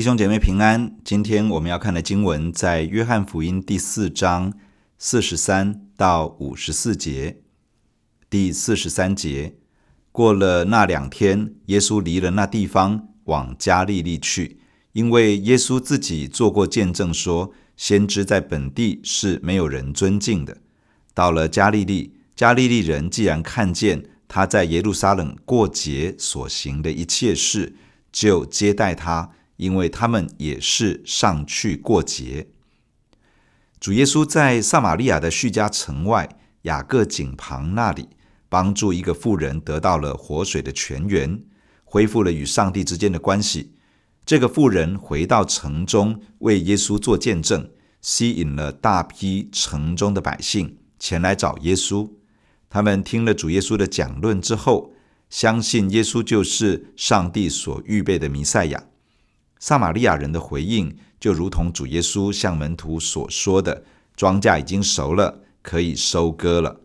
弟兄姐妹平安，今天我们要看的经文在约翰福音第四章四十三到五十四节。第四十三节，过了那两天，耶稣离了那地方，往加利利去，因为耶稣自己做过见证说，先知在本地是没有人尊敬的。到了加利利，加利利人既然看见他在耶路撒冷过节所行的一切事，就接待他。因为他们也是上去过节。主耶稣在撒玛利亚的叙加城外雅各井旁那里，帮助一个妇人得到了活水的泉源，恢复了与上帝之间的关系。这个妇人回到城中为耶稣做见证，吸引了大批城中的百姓前来找耶稣。他们听了主耶稣的讲论之后，相信耶稣就是上帝所预备的弥赛亚。撒玛利亚人的回应就如同主耶稣向门徒所说的：“庄稼已经熟了，可以收割了。”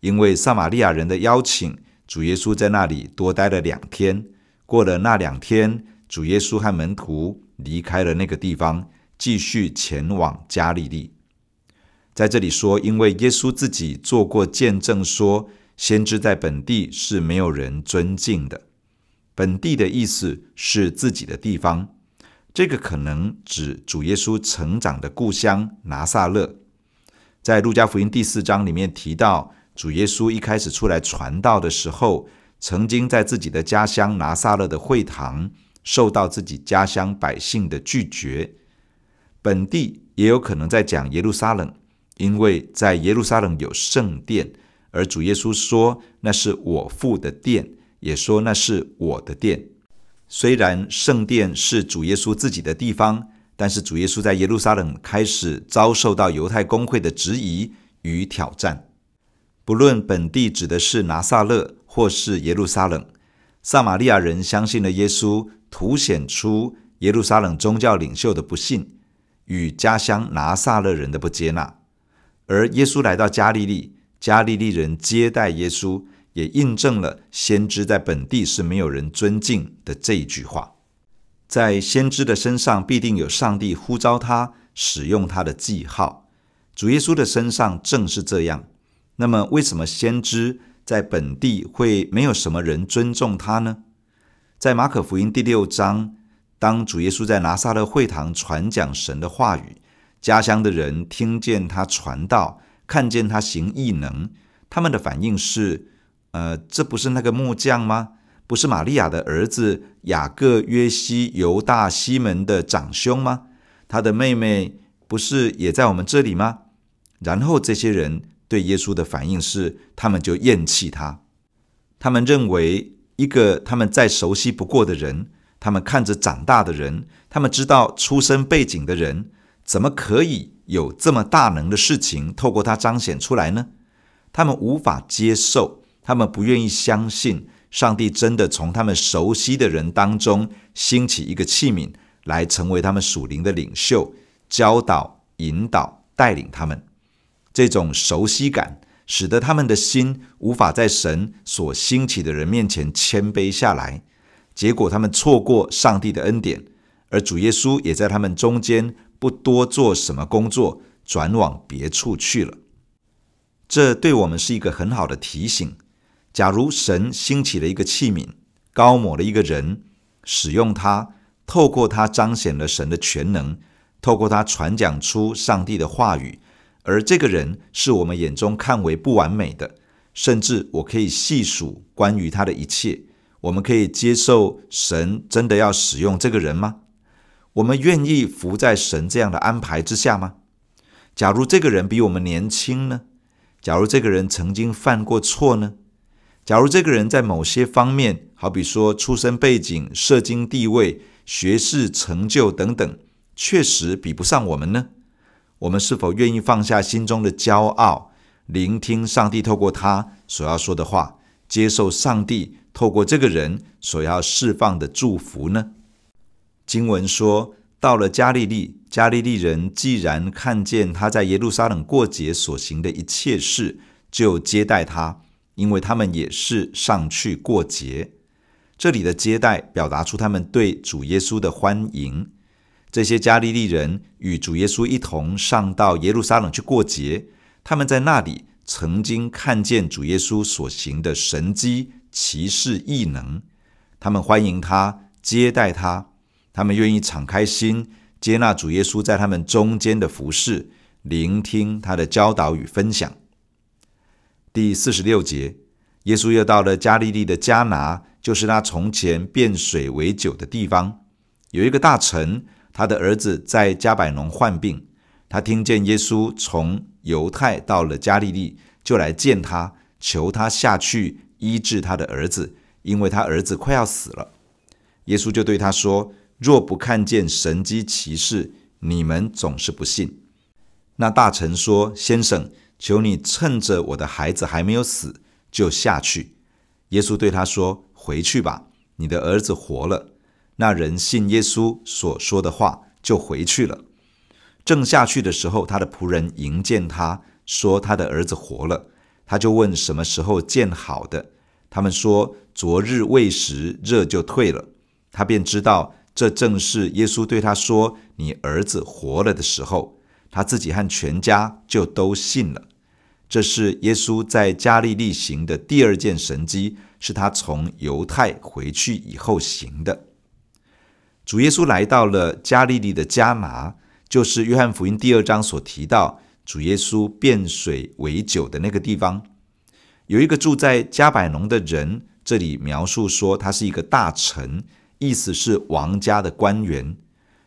因为撒玛利亚人的邀请，主耶稣在那里多待了两天。过了那两天，主耶稣和门徒离开了那个地方，继续前往加利利。在这里说，因为耶稣自己做过见证，说先知在本地是没有人尊敬的。本地的意思是自己的地方。这个可能指主耶稣成长的故乡拿撒勒。在路加福音第四章里面提到，主耶稣一开始出来传道的时候，曾经在自己的家乡拿撒勒的会堂受到自己家乡百姓的拒绝。本地也有可能在讲耶路撒冷，因为在耶路撒冷有圣殿，而主耶稣说那是我父的殿，也说那是我的殿。虽然圣殿是主耶稣自己的地方，但是主耶稣在耶路撒冷开始遭受到犹太公会的质疑与挑战。不论本地指的是拿撒勒或是耶路撒冷，撒玛利亚人相信了耶稣，凸显出耶路撒冷宗教领袖的不信与家乡拿撒勒人的不接纳。而耶稣来到加利利，加利利人接待耶稣。也印证了先知在本地是没有人尊敬的这一句话。在先知的身上必定有上帝呼召他使用他的记号，主耶稣的身上正是这样。那么，为什么先知在本地会没有什么人尊重他呢？在马可福音第六章，当主耶稣在拿撒勒会堂传讲神的话语，家乡的人听见他传道，看见他行异能，他们的反应是。呃，这不是那个木匠吗？不是玛利亚的儿子雅各、约西、犹大、西门的长兄吗？他的妹妹不是也在我们这里吗？然后这些人对耶稣的反应是，他们就厌弃他。他们认为一个他们再熟悉不过的人，他们看着长大的人，他们知道出身背景的人，怎么可以有这么大能的事情透过他彰显出来呢？他们无法接受。他们不愿意相信上帝真的从他们熟悉的人当中兴起一个器皿来成为他们属灵的领袖，教导、引导、带领他们。这种熟悉感使得他们的心无法在神所兴起的人面前谦卑下来，结果他们错过上帝的恩典，而主耶稣也在他们中间不多做什么工作，转往别处去了。这对我们是一个很好的提醒。假如神兴起了一个器皿，高抹了一个人，使用他，透过他彰显了神的全能，透过他传讲出上帝的话语，而这个人是我们眼中看为不完美的，甚至我可以细数关于他的一切，我们可以接受神真的要使用这个人吗？我们愿意服在神这样的安排之下吗？假如这个人比我们年轻呢？假如这个人曾经犯过错呢？假如这个人在某些方面，好比说出身背景、社经地位、学识成就等等，确实比不上我们呢？我们是否愿意放下心中的骄傲，聆听上帝透过他所要说的话，接受上帝透过这个人所要释放的祝福呢？经文说，到了加利利，加利利人既然看见他在耶路撒冷过节所行的一切事，就接待他。因为他们也是上去过节，这里的接待表达出他们对主耶稣的欢迎。这些加利利人与主耶稣一同上到耶路撒冷去过节，他们在那里曾经看见主耶稣所行的神迹、奇事、异能，他们欢迎他，接待他，他们愿意敞开心，接纳主耶稣在他们中间的服饰，聆听他的教导与分享。第四十六节，耶稣又到了加利利的迦拿，就是他从前变水为酒的地方。有一个大臣，他的儿子在加百农患病，他听见耶稣从犹太到了加利利，就来见他，求他下去医治他的儿子，因为他儿子快要死了。耶稣就对他说：“若不看见神迹奇事，你们总是不信。”那大臣说：“先生，求你趁着我的孩子还没有死，就下去。”耶稣对他说：“回去吧，你的儿子活了。”那人信耶稣所说的话，就回去了。正下去的时候，他的仆人迎见他，说他的儿子活了。他就问什么时候见好的，他们说昨日未时，热就退了。他便知道这正是耶稣对他说：“你儿子活了”的时候，他自己和全家就都信了。这是耶稣在加利利行的第二件神迹，是他从犹太回去以后行的。主耶稣来到了加利利的迦拿，就是约翰福音第二章所提到主耶稣变水为酒的那个地方。有一个住在加百农的人，这里描述说他是一个大臣。意思是王家的官员，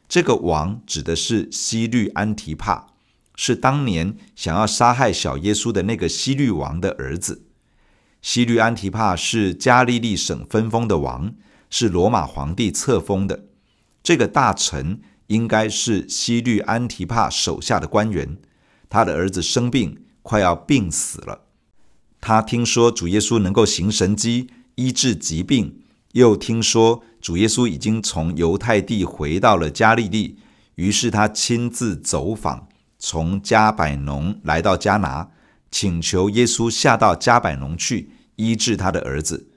这个王指的是希律安提帕，是当年想要杀害小耶稣的那个希律王的儿子。希律安提帕是加利利省分封的王，是罗马皇帝册封的。这个大臣应该是希律安提帕手下的官员，他的儿子生病，快要病死了。他听说主耶稣能够行神迹，医治疾病。又听说主耶稣已经从犹太地回到了加利利，于是他亲自走访，从加百农来到加拿，请求耶稣下到加百农去医治他的儿子。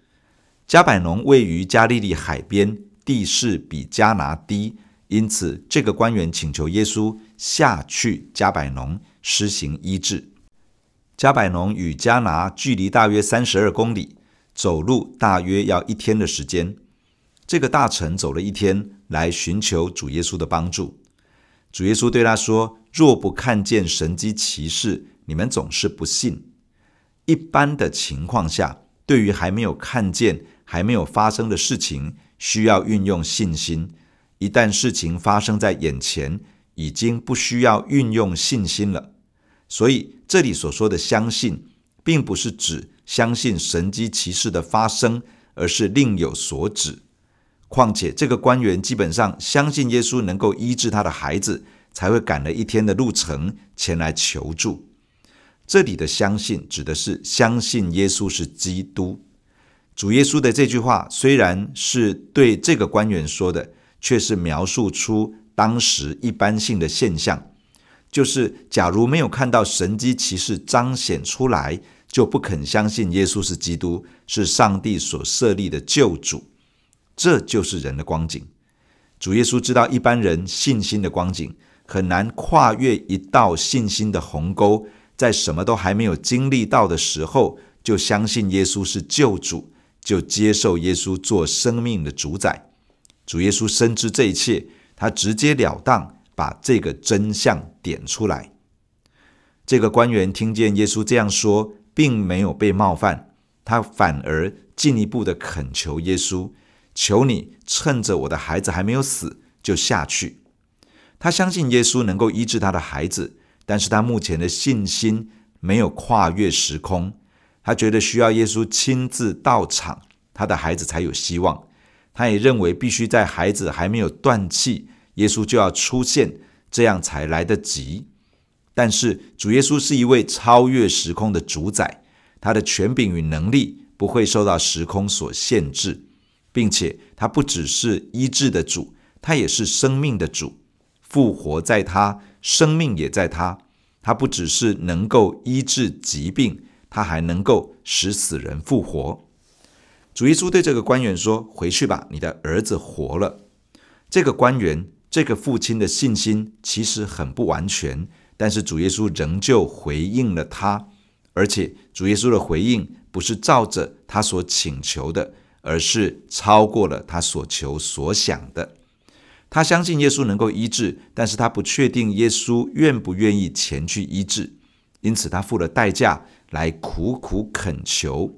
加百农位于加利利海边，地势比加拿低，因此这个官员请求耶稣下去加百农施行医治。加百农与加拿距离大约三十二公里。走路大约要一天的时间。这个大臣走了一天来寻求主耶稣的帮助。主耶稣对他说：“若不看见神迹奇事，你们总是不信。”一般的情况下，对于还没有看见、还没有发生的事情，需要运用信心；一旦事情发生在眼前，已经不需要运用信心了。所以，这里所说的相信，并不是指相信神迹奇事的发生，而是另有所指。况且，这个官员基本上相信耶稣能够医治他的孩子，才会赶了一天的路程前来求助。这里的相信指的是相信耶稣是基督。主耶稣的这句话虽然是对这个官员说的，却是描述出当时一般性的现象，就是假如没有看到神迹奇事彰显出来，就不肯相信耶稣是基督，是上帝所设立的救主，这就是人的光景。主耶稣知道一般人信心的光景很难跨越一道信心的鸿沟，在什么都还没有经历到的时候，就相信耶稣是救主，就接受耶稣做生命的主宰。主耶稣深知这一切，他直截了当把这个真相点出来。这个官员听见耶稣这样说。并没有被冒犯，他反而进一步的恳求耶稣：“求你趁着我的孩子还没有死，就下去。”他相信耶稣能够医治他的孩子，但是他目前的信心没有跨越时空，他觉得需要耶稣亲自到场，他的孩子才有希望。他也认为必须在孩子还没有断气，耶稣就要出现，这样才来得及。但是主耶稣是一位超越时空的主宰，他的权柄与能力不会受到时空所限制，并且他不只是医治的主，他也是生命的主，复活在他，生命也在他。他不只是能够医治疾病，他还能够使死人复活。主耶稣对这个官员说：“回去吧，你的儿子活了。”这个官员这个父亲的信心其实很不完全，但是主耶稣仍旧回应了他，而且主耶稣的回应不是照着他所请求的，而是超过了他所求所想的。他相信耶稣能够医治，但是他不确定耶稣愿不愿意前去医治，因此他付了代价来苦苦恳求。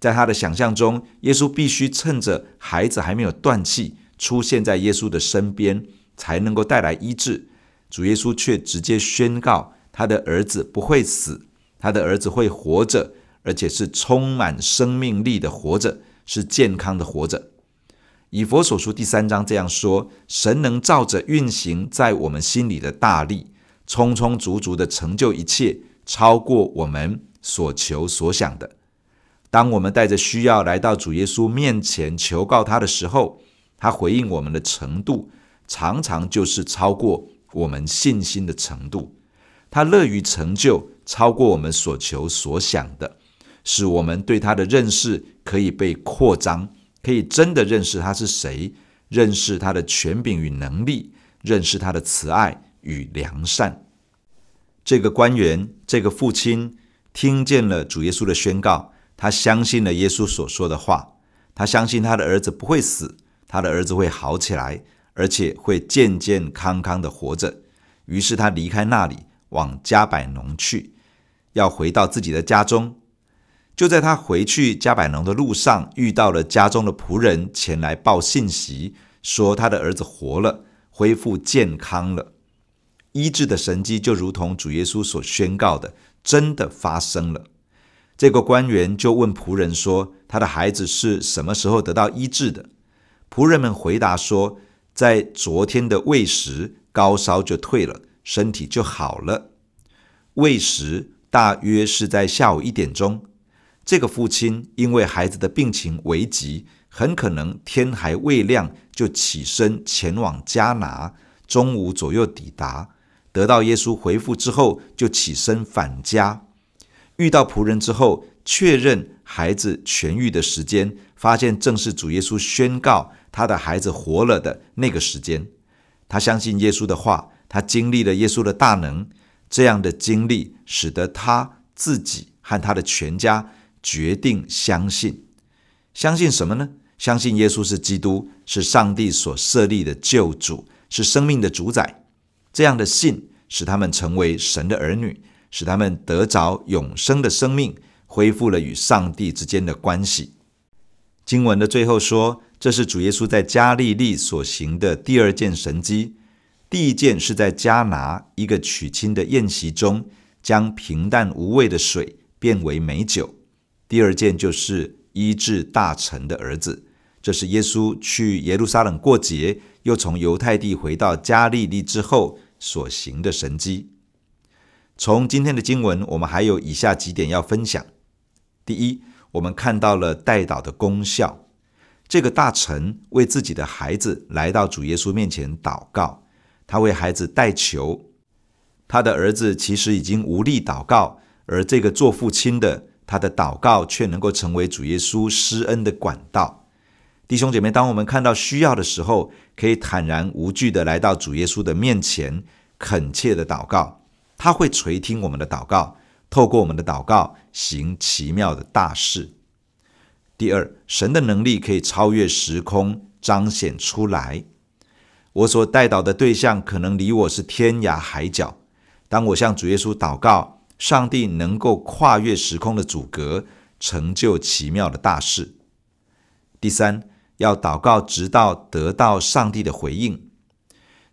在他的想象中，耶稣必须趁着孩子还没有断气，出现在耶稣的身边，才能够带来医治。主耶稣却直接宣告，他的儿子不会死，他的儿子会活着，而且是充满生命力的活着，是健康的活着。以佛所书第三章这样说：神能照着运行在我们心里的大力，充充足足的成就一切，超过我们所求所想的。当我们带着需要来到主耶稣面前求告他的时候，他回应我们的程度，常常就是超过我们信心的程度。他乐于成就超过我们所求所想的，使我们对他的认识可以被扩张，可以真的认识他是谁，认识他的权柄与能力，认识他的慈爱与良善。这个官员，这个父亲，听见了主耶稣的宣告。他相信了耶稣所说的话，他相信他的儿子不会死，他的儿子会好起来，而且会健健康康的活着。于是他离开那里，往加百农去，要回到自己的家中。就在他回去加百农的路上，遇到了家中的仆人前来报信息，说他的儿子活了，恢复健康了。医治的神迹就如同主耶稣所宣告的，真的发生了。这个官员就问仆人说：“他的孩子是什么时候得到医治的？”仆人们回答说：“在昨天的未时，高烧就退了，身体就好了。未时大约是在下午一点钟。这个父亲因为孩子的病情危急，很可能天还未亮就起身前往加拿，中午左右抵达，得到耶稣回复之后，就起身返家。”遇到仆人之后，确认孩子痊愈的时间，发现正是主耶稣宣告他的孩子活了的那个时间。他相信耶稣的话，他经历了耶稣的大能，这样的经历使得他自己和他的全家决定相信。相信什么呢？相信耶稣是基督，是上帝所设立的救主，是生命的主宰。这样的信使他们成为神的儿女。使他们得着永生的生命，恢复了与上帝之间的关系。经文的最后说，这是主耶稣在加利利所行的第二件神迹。第一件是在迦拿一个娶亲的宴席中，将平淡无味的水变为美酒。第二件就是医治大臣的儿子。这是耶稣去耶路撒冷过节，又从犹太地回到加利利之后所行的神迹。从今天的经文，我们还有以下几点要分享。第一，我们看到了代祷的功效。这个大臣为自己的孩子来到主耶稣面前祷告，他为孩子代求。他的儿子其实已经无力祷告，而这个做父亲的，他的祷告却能够成为主耶稣施恩的管道。弟兄姐妹，当我们看到需要的时候，可以坦然无惧地来到主耶稣的面前，恳切地祷告。他会垂听我们的祷告，透过我们的祷告行奇妙的大事。第二，神的能力可以超越时空，彰显出来。我所代祷的对象可能离我是天涯海角，当我向主耶稣祷告，上帝能够跨越时空的阻隔，成就奇妙的大事。第三，要祷告直到得到上帝的回应。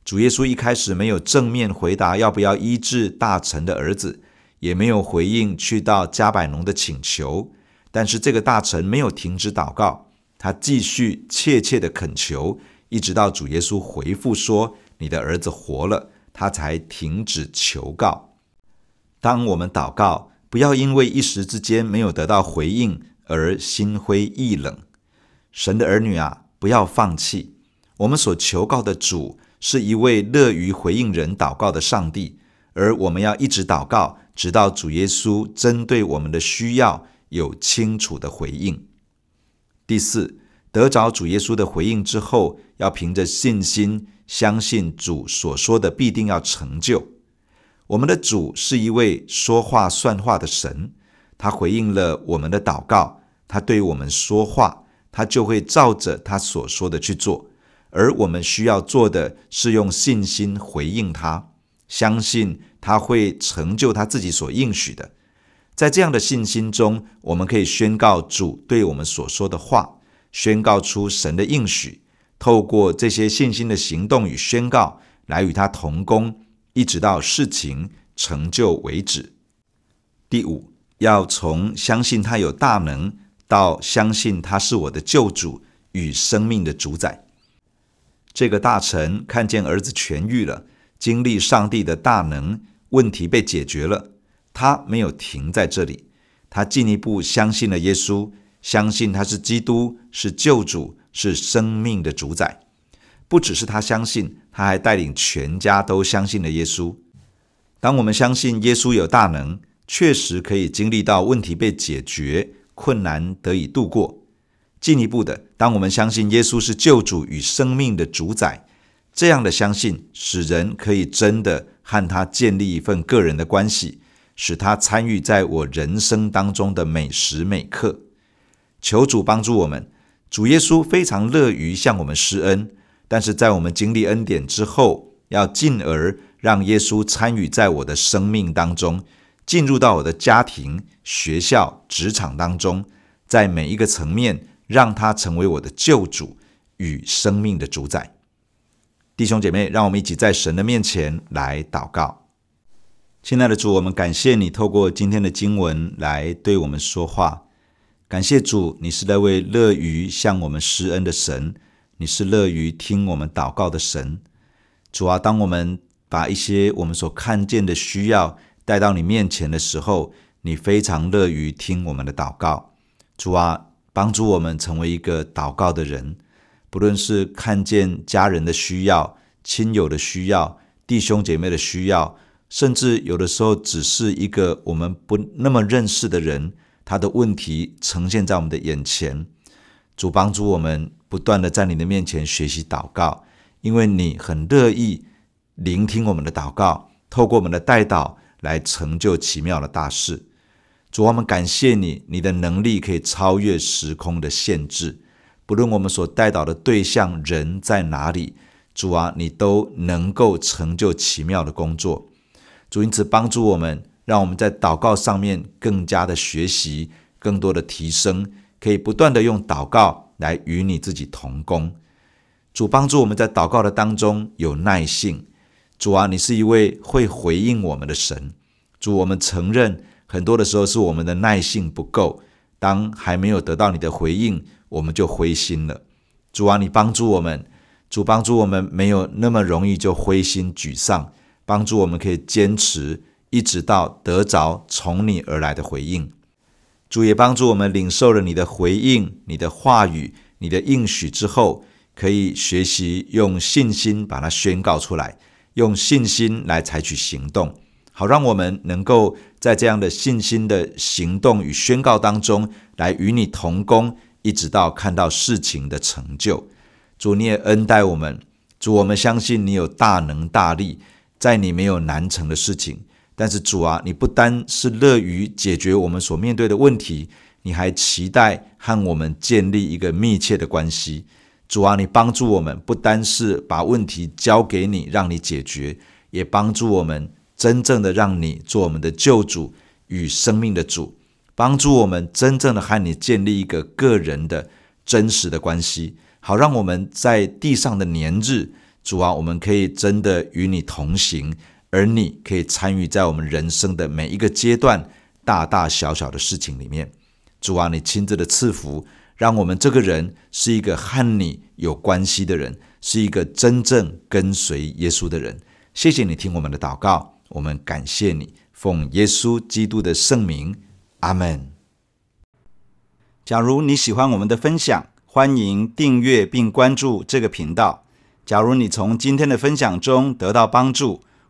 主耶稣一开始没有正面回答要不要医治大臣的儿子，也没有回应去到迦百农的请求。但是这个大臣没有停止祷告，他继续切切的恳求，一直到主耶稣回复说：“你的儿子活了”，他才停止求告。当我们祷告，不要因为一时之间没有得到回应而心灰意冷。神的儿女啊，不要放弃。我们所求告的主，是一位乐于回应人祷告的上帝，而我们要一直祷告，直到主耶稣针对我们的需要有清楚的回应。第四，得着主耶稣的回应之后，要凭着信心相信主所说的必定要成就。我们的主是一位说话算话的神，他回应了我们的祷告，他对我们说话，他就会照着他所说的去做。而我们需要做的是用信心回应他，相信他会成就他自己所应许的。在这样的信心中，我们可以宣告主对我们所说的话，宣告出神的应许，透过这些信心的行动与宣告，来与他同工。一直到事情成就为止。第五，要从相信他有大能，到相信他是我的救主与生命的主宰。这个大臣看见儿子痊愈了，经历上帝的大能，问题被解决了。他没有停在这里，他进一步相信了耶稣，相信他是基督，是救主，是生命的主宰。不只是他相信，他还带领全家都相信了耶稣。当我们相信耶稣有大能，确实可以经历到问题被解决，困难得以度过。进一步的，当我们相信耶稣是救主与生命的主宰，这样的相信使人可以真的和他建立一份个人的关系，使他参与在我人生当中的每时每刻。求主帮助我们，主耶稣非常乐于向我们施恩。但是在我们经历恩典之后，要进而让耶稣参与在我的生命当中，进入到我的家庭、学校、职场当中，在每一个层面，让他成为我的救主与生命的主宰。弟兄姐妹，让我们一起在神的面前来祷告。亲爱的主，我们感谢你透过今天的经文来对我们说话。感谢主，你是那位乐于向我们施恩的神。你是乐于听我们祷告的神，主啊，当我们把一些我们所看见的需要带到你面前的时候，你非常乐于听我们的祷告。主啊，帮助我们成为一个祷告的人，不论是看见家人的需要、亲友的需要、弟兄姐妹的需要，甚至有的时候只是一个我们不那么认识的人，他的问题呈现在我们的眼前。主帮助我们。不断的在你的面前学习祷告，因为你很乐意聆听我们的祷告，透过我们的代祷来成就奇妙的大事。主，我们感谢你，你的能力可以超越时空的限制。不论我们所代祷的对象人在哪里，主啊，你都能够成就奇妙的工作。主，因此帮助我们，让我们在祷告上面更加的学习，更多的提升，可以不断的用祷告。来与你自己同工，主帮助我们在祷告的当中有耐性。主啊，你是一位会回应我们的神。主，我们承认很多的时候是我们的耐性不够，当还没有得到你的回应，我们就灰心了。主啊，你帮助我们，主帮助我们没有那么容易就灰心沮丧，帮助我们可以坚持，一直到得着从你而来的回应。主也帮助我们领受了你的回应、你的话语、你的应许之后，可以学习用信心把它宣告出来，用信心来采取行动，好让我们能够在这样的信心的行动与宣告当中，来与你同工，一直到看到事情的成就。主，你也恩待我们，主，我们相信你有大能大力，在你没有难成的事情。但是主啊，你不单是乐于解决我们所面对的问题，你还期待和我们建立一个密切的关系。主啊，你帮助我们，不单是把问题交给你，让你解决，也帮助我们真正的让你做我们的救主与生命的主，帮助我们真正的和你建立一个个人的真实的关系，好让我们在地上的年日，主啊，我们可以真的与你同行。而你可以参与在我们人生的每一个阶段，大大小小的事情里面。主啊，你亲自的赐福，让我们这个人是一个和你有关系的人，是一个真正跟随耶稣的人。谢谢你听我们的祷告，我们感谢你，奉耶稣基督的圣名，阿门。假如你喜欢我们的分享，欢迎订阅并关注这个频道。假如你从今天的分享中得到帮助，